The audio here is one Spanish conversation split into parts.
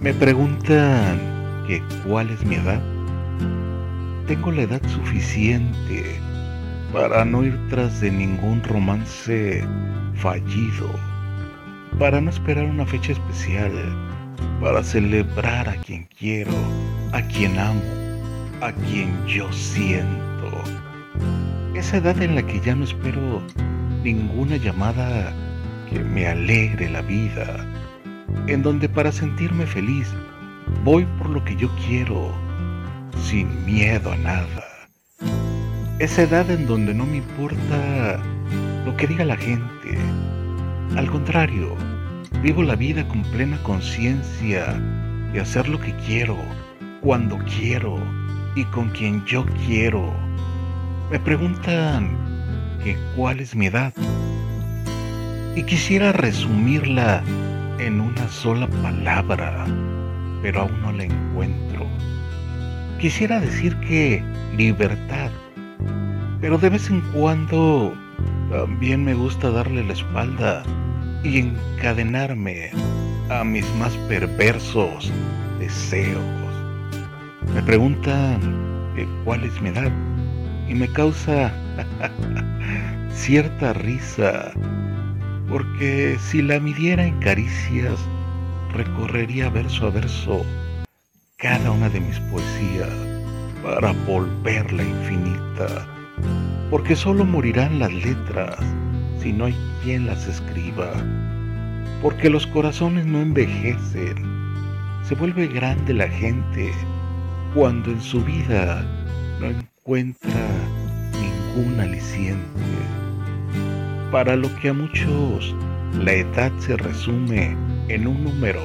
Me preguntan que cuál es mi edad. Tengo la edad suficiente para no ir tras de ningún romance fallido, para no esperar una fecha especial, para celebrar a quien quiero, a quien amo, a quien yo siento. Esa edad en la que ya no espero ninguna llamada que me alegre la vida en donde para sentirme feliz voy por lo que yo quiero, sin miedo a nada. Esa edad en donde no me importa lo que diga la gente. Al contrario, vivo la vida con plena conciencia de hacer lo que quiero, cuando quiero y con quien yo quiero. Me preguntan que cuál es mi edad. Y quisiera resumirla en una sola palabra, pero aún no la encuentro. Quisiera decir que libertad, pero de vez en cuando también me gusta darle la espalda y encadenarme a mis más perversos deseos. Me preguntan cuál es mi edad y me causa cierta risa porque si la midiera en caricias, recorrería verso a verso cada una de mis poesías para volverla infinita, porque solo morirán las letras si no hay quien las escriba, porque los corazones no envejecen, se vuelve grande la gente cuando en su vida no encuentra ningún aliciente para lo que a muchos la edad se resume en un número,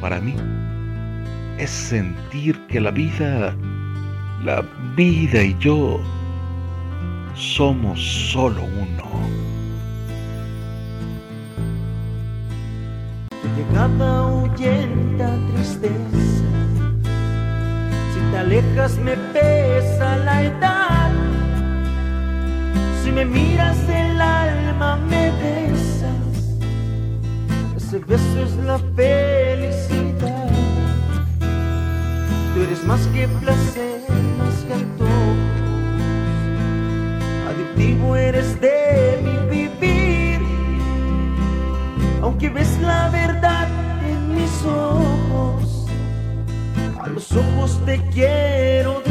para mí es sentir que la vida, la vida y yo somos solo uno. Tu llegada ahuyenta tristeza, si te alejas me pesa la edad, si me miras el me besas, ese beso es la felicidad. Tú eres más que placer, más que antojos, adictivo eres de mi vivir, aunque ves la verdad en mis ojos, a los ojos te quiero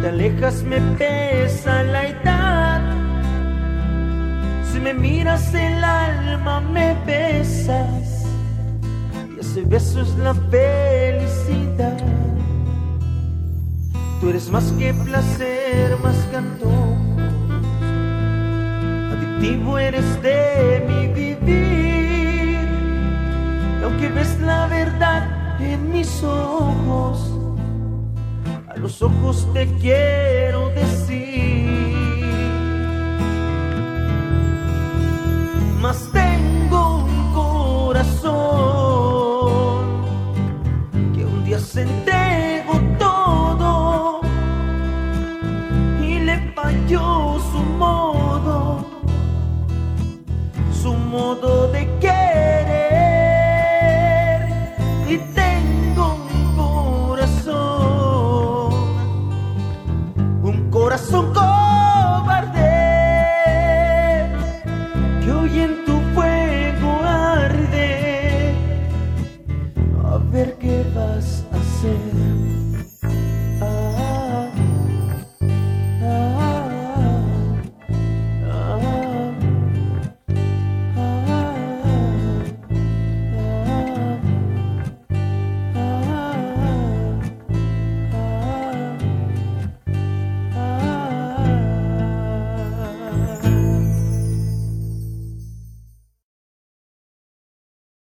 te alejas me pesa la edad. Si me miras el alma me besas. Y ese beso es la felicidad. Tú eres más que placer, más que Adictivo eres de mi vivir. aunque ves la verdad en mis ojos los ojos te quiero decir. Tengo hoy en tu fuego arde. A ver qué vas a hacer.